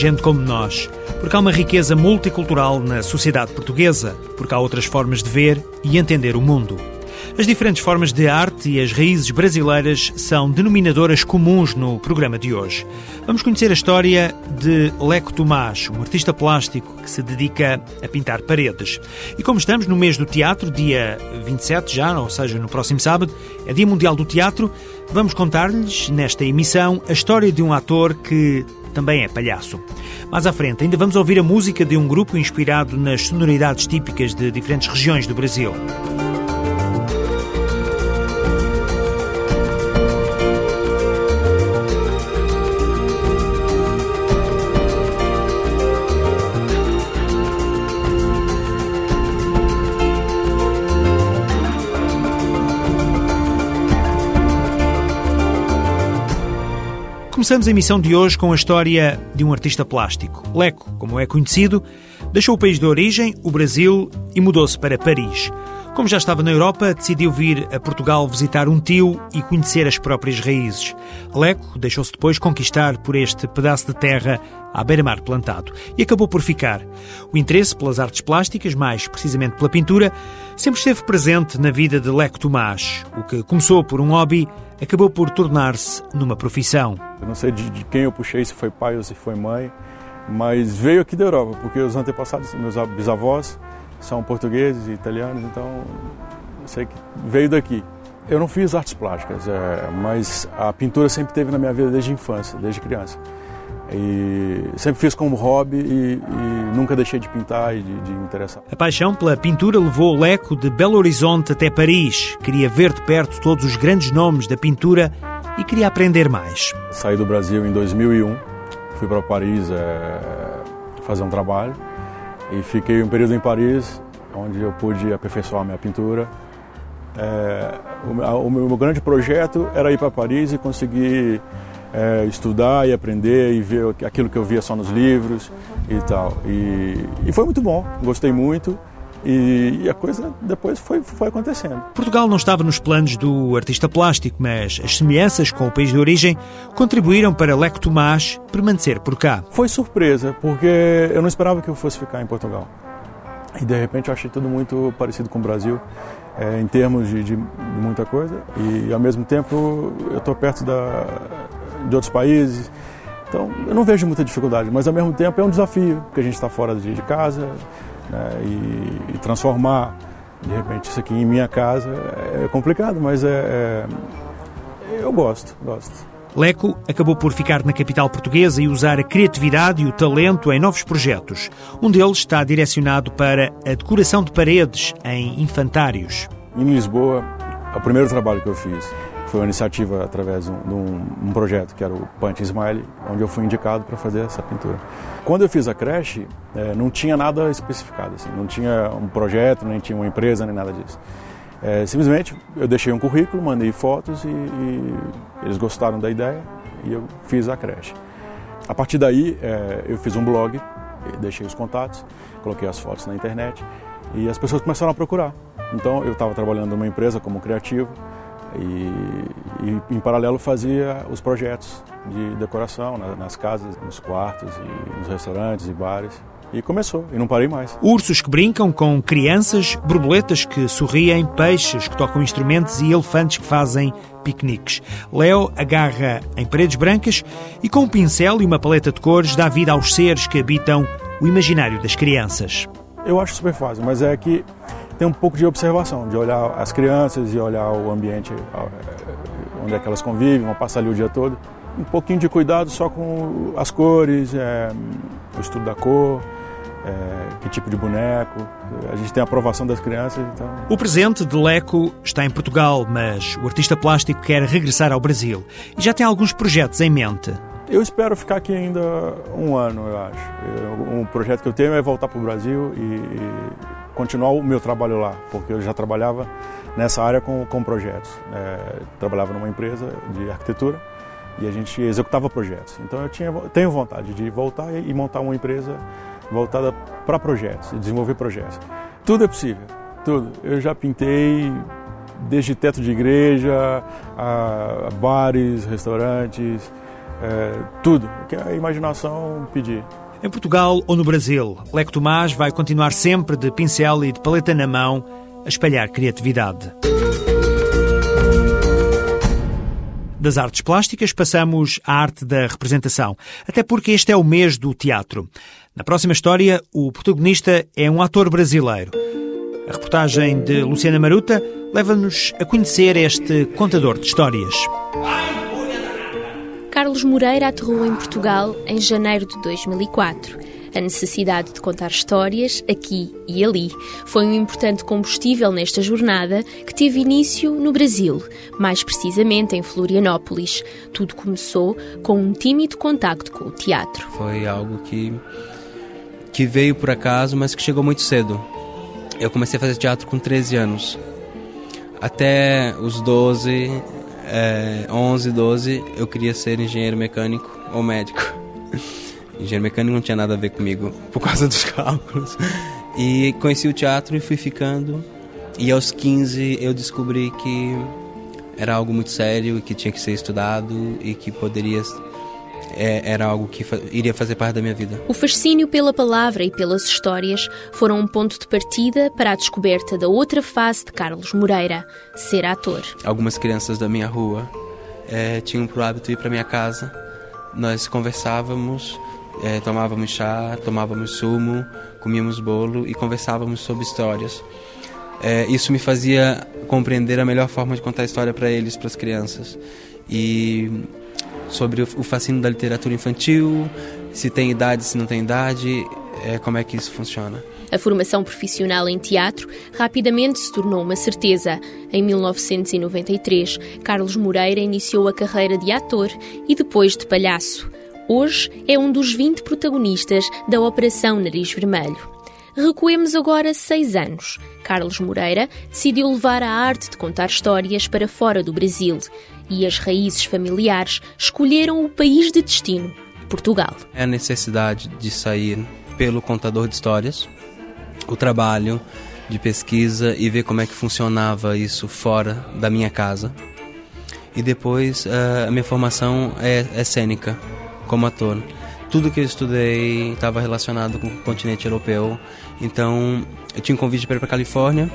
gente como nós, porque há uma riqueza multicultural na sociedade portuguesa, porque há outras formas de ver e entender o mundo. As diferentes formas de arte e as raízes brasileiras são denominadoras comuns no programa de hoje. Vamos conhecer a história de Leco Tomás, um artista plástico que se dedica a pintar paredes. E como estamos no mês do teatro, dia 27 já, ou seja, no próximo sábado, é Dia Mundial do Teatro, vamos contar-lhes nesta emissão a história de um ator que também é palhaço. Mais à frente, ainda vamos ouvir a música de um grupo inspirado nas sonoridades típicas de diferentes regiões do Brasil. Começamos a emissão de hoje com a história de um artista plástico. Leco, como é conhecido, deixou o país de origem, o Brasil, e mudou-se para Paris. Como já estava na Europa, decidiu vir a Portugal visitar um tio e conhecer as próprias raízes. Leco deixou-se depois conquistar por este pedaço de terra à beira-mar plantado e acabou por ficar. O interesse pelas artes plásticas, mais precisamente pela pintura, sempre esteve presente na vida de Leco Tomás. O que começou por um hobby acabou por tornar-se numa profissão. Eu não sei de, de, quem eu puxei, se foi pai ou se foi mãe, mas veio aqui da Europa, porque os antepassados, meus bisavós, são portugueses e italianos, então sei que veio daqui. Eu não fiz artes plásticas, é, mas a pintura sempre teve na minha vida desde a infância, desde criança. E sempre fiz como hobby e, e nunca deixei de pintar e de, de, me interessar. A paixão pela pintura levou o Leco de Belo Horizonte até Paris. Queria ver de perto todos os grandes nomes da pintura e queria aprender mais. Saí do Brasil em 2001, fui para Paris é, fazer um trabalho e fiquei um período em Paris, onde eu pude aperfeiçoar minha pintura. É, o, o meu grande projeto era ir para Paris e conseguir é, estudar e aprender e ver aquilo que eu via só nos livros e tal. E, e foi muito bom, gostei muito. E, a coisa depois foi, foi acontecendo. Portugal não estava nos planos do artista plástico, mas as semelhanças com o país de origem contribuíram para Leco Tomás permanecer por cá. Foi surpresa, porque eu não esperava que eu fosse ficar em Portugal. E de repente eu achei tudo muito parecido com o Brasil, é, em termos de, de, de muita coisa. E ao mesmo tempo eu estou perto da, de outros países. Então, eu não vejo muita dificuldade, mas ao mesmo tempo é um desafio, porque a gente está fora de, de casa né, e, e, transformar, de repente, isso aqui em minha casa é complicado, mas é, é eu gosto, gosto. Leco acabou por ficar na capital portuguesa e usar a criatividade e o talento em novos projetos. Um deles está direcionado para a decoração de paredes em infantários. Em Lisboa, é o primeiro trabalho que eu fiz foi uma iniciativa através de um, um projeto que era o Punch Smile, onde eu fui indicado para fazer essa pintura. Quando eu fiz a creche, é, não tinha nada especificado, assim, não tinha um projeto, nem tinha uma empresa, nem nada disso. É, simplesmente eu deixei um currículo, mandei fotos e, e, eles gostaram da ideia e eu fiz a creche. A partir daí é, eu fiz um blog, deixei os contatos, coloquei as fotos na internet e as pessoas começaram a procurar. Então eu estava trabalhando numa empresa como criativo, e, e, em paralelo fazia os projetos de decoração nas casas, nos quartos e nos restaurantes e bares. E começou, e não parei mais. Ursos que brincam com crianças, borboletas que sorriem, peixes que tocam instrumentos e elefantes que fazem piqueniques. Leo agarra em paredes brancas e com um pincel e uma paleta de cores dá vida aos seres que habitam o imaginário das crianças. Eu acho super fácil, mas é que tem um pouco de observação, de olhar as crianças e olhar o ambiente onde é que elas convivem, vão passar ali o dia todo. Um pouquinho de cuidado só com as cores, é, o estudo da cor, é, que tipo de boneco. A gente tem a aprovação das crianças. Então... O presente de Leco está em Portugal, mas o artista plástico quer regressar ao Brasil e já tem alguns projetos em mente. Eu espero ficar aqui ainda um ano, eu acho. Um projeto que eu tenho é voltar para o Brasil e continuar o meu trabalho lá, porque eu já trabalhava nessa área com, com projetos. É, trabalhava numa empresa de arquitetura e a gente executava projetos. Então eu tinha, tenho vontade de voltar e montar uma empresa voltada para projetos, desenvolver projetos. Tudo é possível, tudo. Eu já pintei desde teto de igreja, a bares, restaurantes, é, tudo que a imaginação pedir. Em Portugal ou no Brasil, Leco Tomás vai continuar sempre de pincel e de paleta na mão a espalhar criatividade. Das artes plásticas passamos à arte da representação, até porque este é o mês do teatro. Na próxima história, o protagonista é um ator brasileiro. A reportagem de Luciana Maruta leva-nos a conhecer este contador de histórias. Carlos Moreira aterrou em Portugal em janeiro de 2004. A necessidade de contar histórias, aqui e ali, foi um importante combustível nesta jornada que teve início no Brasil, mais precisamente em Florianópolis. Tudo começou com um tímido contacto com o teatro. Foi algo que, que veio por acaso, mas que chegou muito cedo. Eu comecei a fazer teatro com 13 anos. Até os 12, é, 11, 12, eu queria ser engenheiro mecânico ou médico. engenheiro mecânico não tinha nada a ver comigo por causa dos cálculos. E conheci o teatro e fui ficando. E aos 15 eu descobri que era algo muito sério e que tinha que ser estudado e que poderia é, era algo que fa iria fazer parte da minha vida. O fascínio pela palavra e pelas histórias foram um ponto de partida para a descoberta da outra face de Carlos Moreira, ser ator. Algumas crianças da minha rua é, tinham por hábito ir para minha casa. Nós conversávamos, é, tomávamos chá, tomávamos sumo, comíamos bolo e conversávamos sobre histórias. É, isso me fazia compreender a melhor forma de contar a história para eles, para as crianças. E sobre o fascínio da literatura infantil, se tem idade, se não tem idade, é, como é que isso funciona. A formação profissional em teatro rapidamente se tornou uma certeza. Em 1993, Carlos Moreira iniciou a carreira de ator e depois de palhaço. Hoje é um dos 20 protagonistas da Operação Nariz Vermelho. Recuemos agora seis anos. Carlos Moreira decidiu levar a arte de contar histórias para fora do Brasil e as raízes familiares escolheram o país de destino, Portugal. É a necessidade de sair pelo contador de histórias, o trabalho de pesquisa e ver como é que funcionava isso fora da minha casa. E depois eh, a minha formação é, é cênica, como ator tudo que eu estudei estava relacionado com o continente europeu. Então, eu tinha um convite para ir para Califórnia,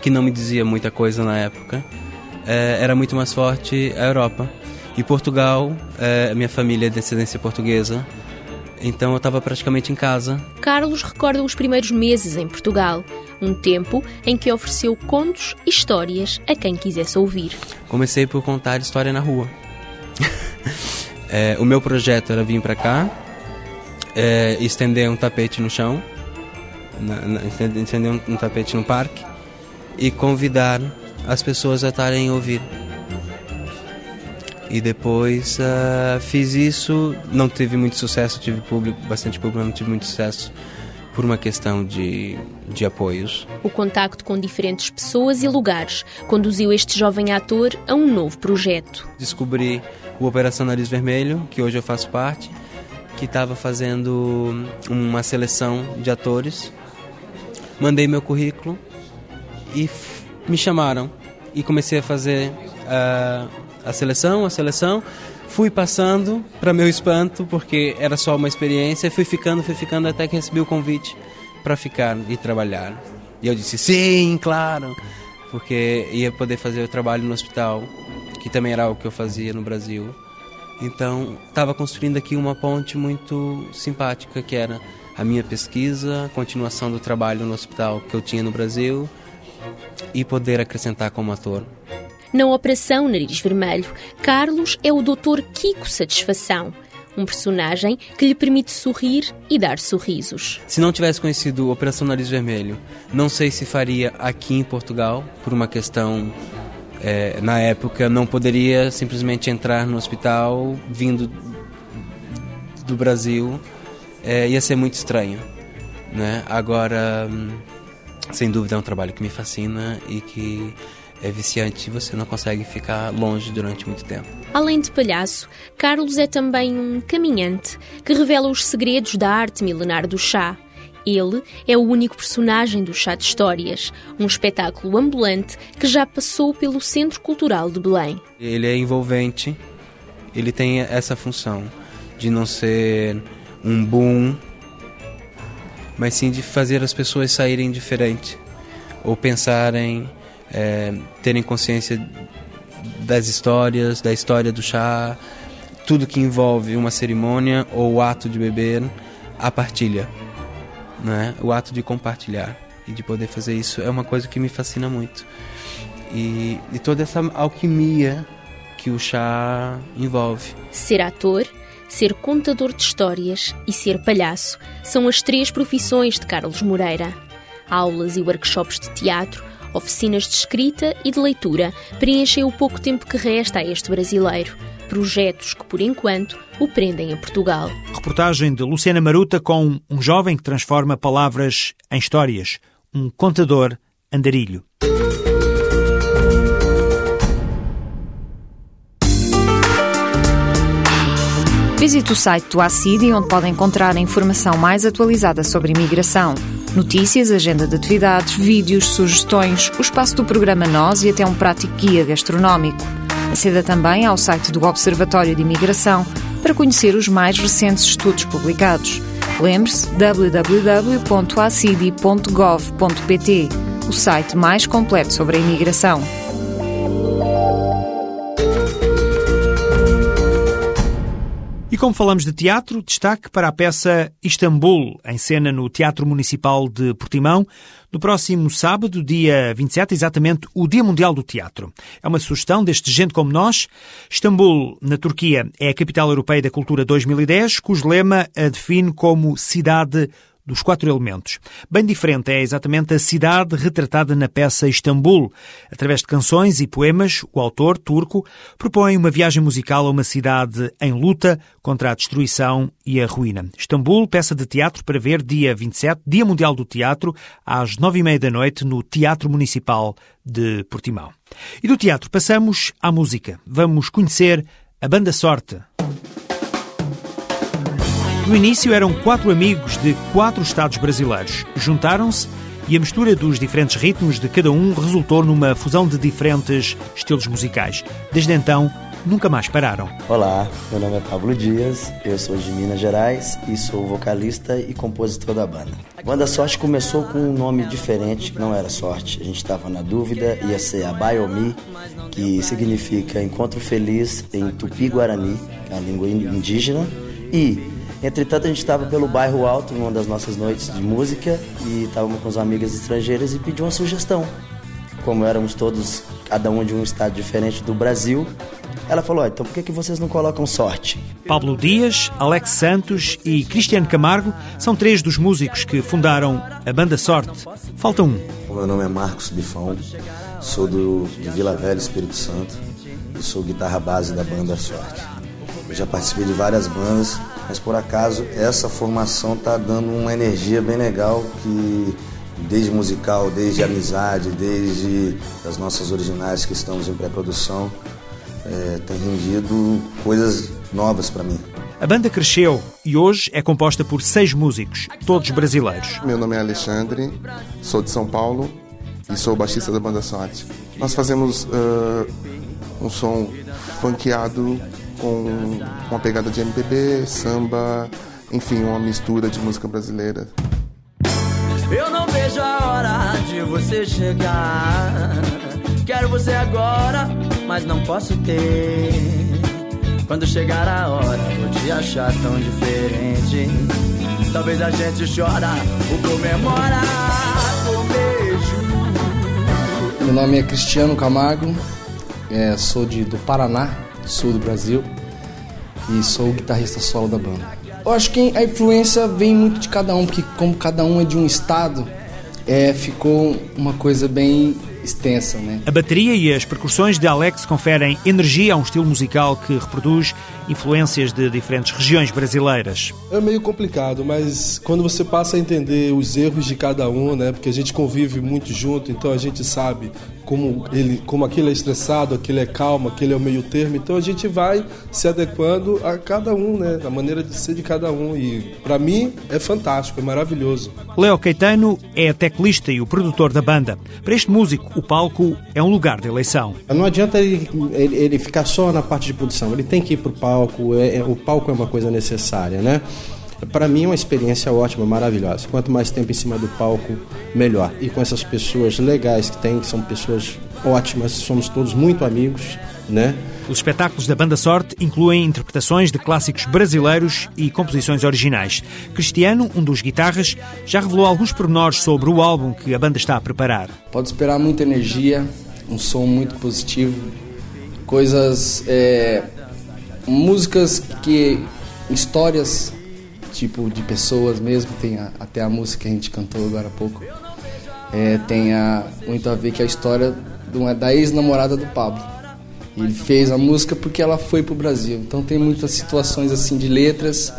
que não me dizia muita coisa na época. É, era muito mais forte a Europa. E Portugal, é, minha família é de descendência portuguesa, então eu estava praticamente em casa. Carlos recorda os primeiros meses em Portugal, um tempo em que ofereceu contos e histórias a quem quisesse ouvir. Comecei por contar história na rua. É, o meu projeto era vir para cá, é, estender um tapete no chão, na, na, estender um, um, tapete no parque e convidar as pessoas a estarem a ouvir. E depois uh, fiz isso, não teve muito sucesso, tive público, bastante público, mas não tive muito sucesso por uma questão de, de apoios. O contacto com diferentes pessoas e lugares conduziu este jovem ator a um novo projeto. Descobri o Operação Nariz Vermelho, que hoje eu faço parte, que estava fazendo uma seleção de atores. Mandei meu currículo e me chamaram e comecei a fazer a, a seleção, a seleção. Fui passando, para meu espanto, porque era só uma experiência, fui ficando, fui ficando até que recebi o convite para ficar e trabalhar. E eu disse sim, claro, porque ia poder fazer o trabalho no hospital que também era o que eu fazia no Brasil. Então, estava construindo aqui uma ponte muito simpática, que era a minha pesquisa, a continuação do trabalho no hospital que eu tinha no Brasil e poder acrescentar como ator. Na Operação Nariz Vermelho, Carlos é o Dr. Kiko Satisfação, um personagem que lhe permite sorrir e dar sorrisos. Se não tivesse conhecido Operação Nariz Vermelho, não sei se faria aqui em Portugal, por uma questão é, na época não poderia simplesmente entrar no hospital vindo do Brasil, é, ia ser muito estranho. Né? Agora, sem dúvida é um trabalho que me fascina e que é viciante e você não consegue ficar longe durante muito tempo. Além de palhaço, Carlos é também um caminhante que revela os segredos da arte milenar do chá. Ele é o único personagem do Chá de Histórias, um espetáculo ambulante que já passou pelo Centro Cultural de Belém. Ele é envolvente, ele tem essa função de não ser um boom, mas sim de fazer as pessoas saírem diferente ou pensarem é, terem consciência das histórias, da história do chá, tudo que envolve uma cerimônia ou o ato de beber, a partilha, né? o ato de compartilhar e de poder fazer isso é uma coisa que me fascina muito. E, e toda essa alquimia que o chá envolve. Ser ator, ser contador de histórias e ser palhaço são as três profissões de Carlos Moreira. Aulas e workshops de teatro oficinas de escrita e de leitura preenchem o pouco tempo que resta a este brasileiro. Projetos que, por enquanto, o prendem a Portugal. Reportagem de Luciana Maruta com um jovem que transforma palavras em histórias, um contador andarilho. Visite o site do ACIDI, onde pode encontrar a informação mais atualizada sobre imigração. Notícias, agenda de atividades, vídeos, sugestões, o espaço do programa Nós e até um prático guia gastronómico. Aceda também ao site do Observatório de Imigração para conhecer os mais recentes estudos publicados. Lembre-se www.acidi.gov.pt, o site mais completo sobre a imigração. E como falamos de teatro, destaque para a peça Istambul, em cena no Teatro Municipal de Portimão, no próximo sábado, dia 27, exatamente o Dia Mundial do Teatro. É uma sugestão deste Gente Como Nós. Istambul, na Turquia, é a capital europeia da cultura 2010, cujo lema a define como cidade dos quatro elementos. Bem diferente é exatamente a cidade retratada na peça Istambul. Através de canções e poemas, o autor, turco, propõe uma viagem musical a uma cidade em luta contra a destruição e a ruína. Istambul, peça de teatro para ver dia 27, Dia Mundial do Teatro, às nove e meia da noite, no Teatro Municipal de Portimão. E do teatro passamos à música. Vamos conhecer a Banda Sorte. No início eram quatro amigos de quatro estados brasileiros. Juntaram-se e a mistura dos diferentes ritmos de cada um resultou numa fusão de diferentes estilos musicais. Desde então, nunca mais pararam. Olá, meu nome é Pablo Dias, eu sou de Minas Gerais e sou vocalista e compositor da banda. A banda Sorte começou com um nome diferente, não era Sorte. A gente estava na dúvida, ia ser a Baiomi, que significa Encontro Feliz em Tupi-Guarani, é a língua indígena, e Entretanto, a gente estava pelo bairro Alto, numa das nossas noites de música, e estávamos com as amigas estrangeiras e pediu uma sugestão. Como éramos todos, cada um de um estado diferente do Brasil, ela falou: então por que, que vocês não colocam sorte? Pablo Dias, Alex Santos e Cristiano Camargo são três dos músicos que fundaram a banda Sorte. Falta um. O meu nome é Marcos Bifão, sou do, de Vila Velha, Espírito Santo, e sou guitarra base da banda Sorte. Eu já participei de várias bandas, mas por acaso essa formação está dando uma energia bem legal que desde musical, desde amizade, desde as nossas originais que estamos em pré-produção, é, tem rendido coisas novas para mim. A banda cresceu e hoje é composta por seis músicos, todos brasileiros. Meu nome é Alexandre, sou de São Paulo e sou baixista da banda Sorte. Nós fazemos uh, um som funkeado com uma pegada de MPB, samba, enfim, uma mistura de música brasileira. Eu não vejo a hora de você chegar. Quero você agora, mas não posso ter. Quando chegar a hora, vou te achar tão diferente. Talvez a gente chora ou comemora com beijo. Meu nome é Cristiano Camargo, é, sou de, do Paraná, sul do Brasil, e sou o guitarrista solo da banda. Eu acho que a influência vem muito de cada um, porque como cada um é de um estado, é, ficou uma coisa bem extensa, né? A bateria e as percussões de Alex conferem energia a um estilo musical que reproduz influências de diferentes regiões brasileiras. É meio complicado, mas quando você passa a entender os erros de cada um, né? Porque a gente convive muito junto, então a gente sabe como ele, como aquele é estressado, aquele é calmo, aquele é o meio termo. Então a gente vai se adequando a cada um, né? A maneira de ser de cada um. E para mim é fantástico, é maravilhoso. Léo Caetano é teclista e o produtor da banda. Para este músico, o palco é um lugar de eleição. Não adianta ele, ele, ele ficar só na parte de produção. Ele tem que ir para o palco. É, é, o palco é uma coisa necessária, né? Para mim é uma experiência ótima, maravilhosa. Quanto mais tempo em cima do palco, melhor. E com essas pessoas legais que tem, que são pessoas ótimas, somos todos muito amigos, né? Os espetáculos da Banda Sorte incluem interpretações de clássicos brasileiros e composições originais. Cristiano, um dos guitarras, já revelou alguns pormenores sobre o álbum que a banda está a preparar. Pode esperar muita energia, um som muito positivo, coisas, é, músicas que, histórias tipo de pessoas mesmo, tem a, até a música que a gente cantou agora há pouco, é, tem a, muito a ver com a história de uma, da ex-namorada do Pablo. Ele fez a música porque ela foi pro Brasil. Então tem muitas situações assim de letras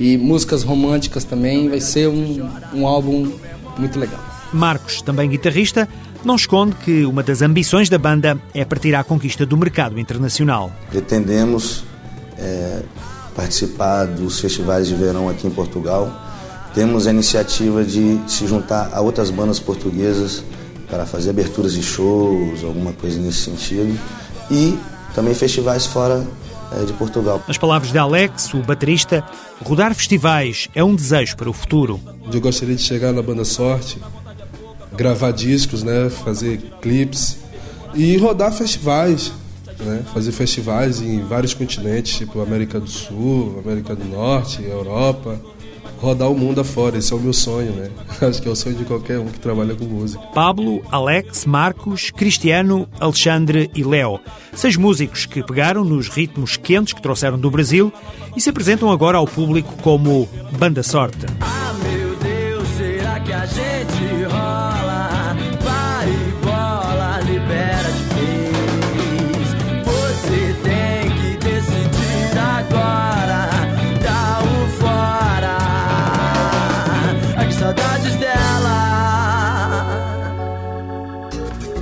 e músicas românticas também. Vai ser um, um álbum muito legal. Marcos, também guitarrista, não esconde que uma das ambições da banda é partir à conquista do mercado internacional. Pretendemos é, participar dos festivais de verão aqui em Portugal. Temos a iniciativa de se juntar a outras bandas portuguesas para fazer aberturas de shows, alguma coisa nesse sentido. E também festivais fora é, de Portugal. Nas palavras de Alex, o baterista, rodar festivais é um desejo para o futuro. Eu gostaria de chegar na banda Sorte, gravar discos, né, fazer clipes e rodar festivais, né? fazer festivais em vários continentes, tipo América do Sul, América do Norte, Europa, rodar o mundo afora. Esse é o meu sonho, né? Acho que é o sonho de qualquer um que trabalha com música. Pablo, Alex, Marcos, Cristiano, Alexandre e Léo. Seis músicos que pegaram nos ritmos quentes que trouxeram do Brasil e se apresentam agora ao público como Banda Sorte. Ah, meu Deus, será que a gente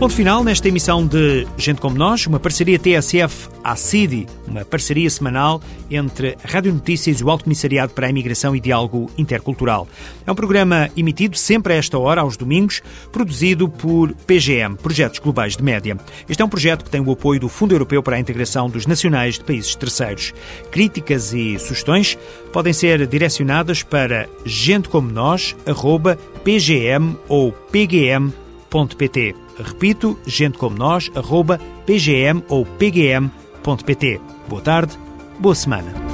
Ponto final nesta emissão de Gente Como Nós, uma parceria TSF-ACIDI, uma parceria semanal entre a Rádio Notícias e o Alto Comissariado para a Imigração e Diálogo Intercultural. É um programa emitido sempre a esta hora, aos domingos, produzido por PGM, Projetos Globais de Média. Este é um projeto que tem o apoio do Fundo Europeu para a Integração dos Nacionais de Países Terceiros. Críticas e sugestões podem ser direcionadas para gentecomonós.pgm ou pgm.pt. Repito, gente como nós, arroba pgm ou pgm.pt. Boa tarde, boa semana.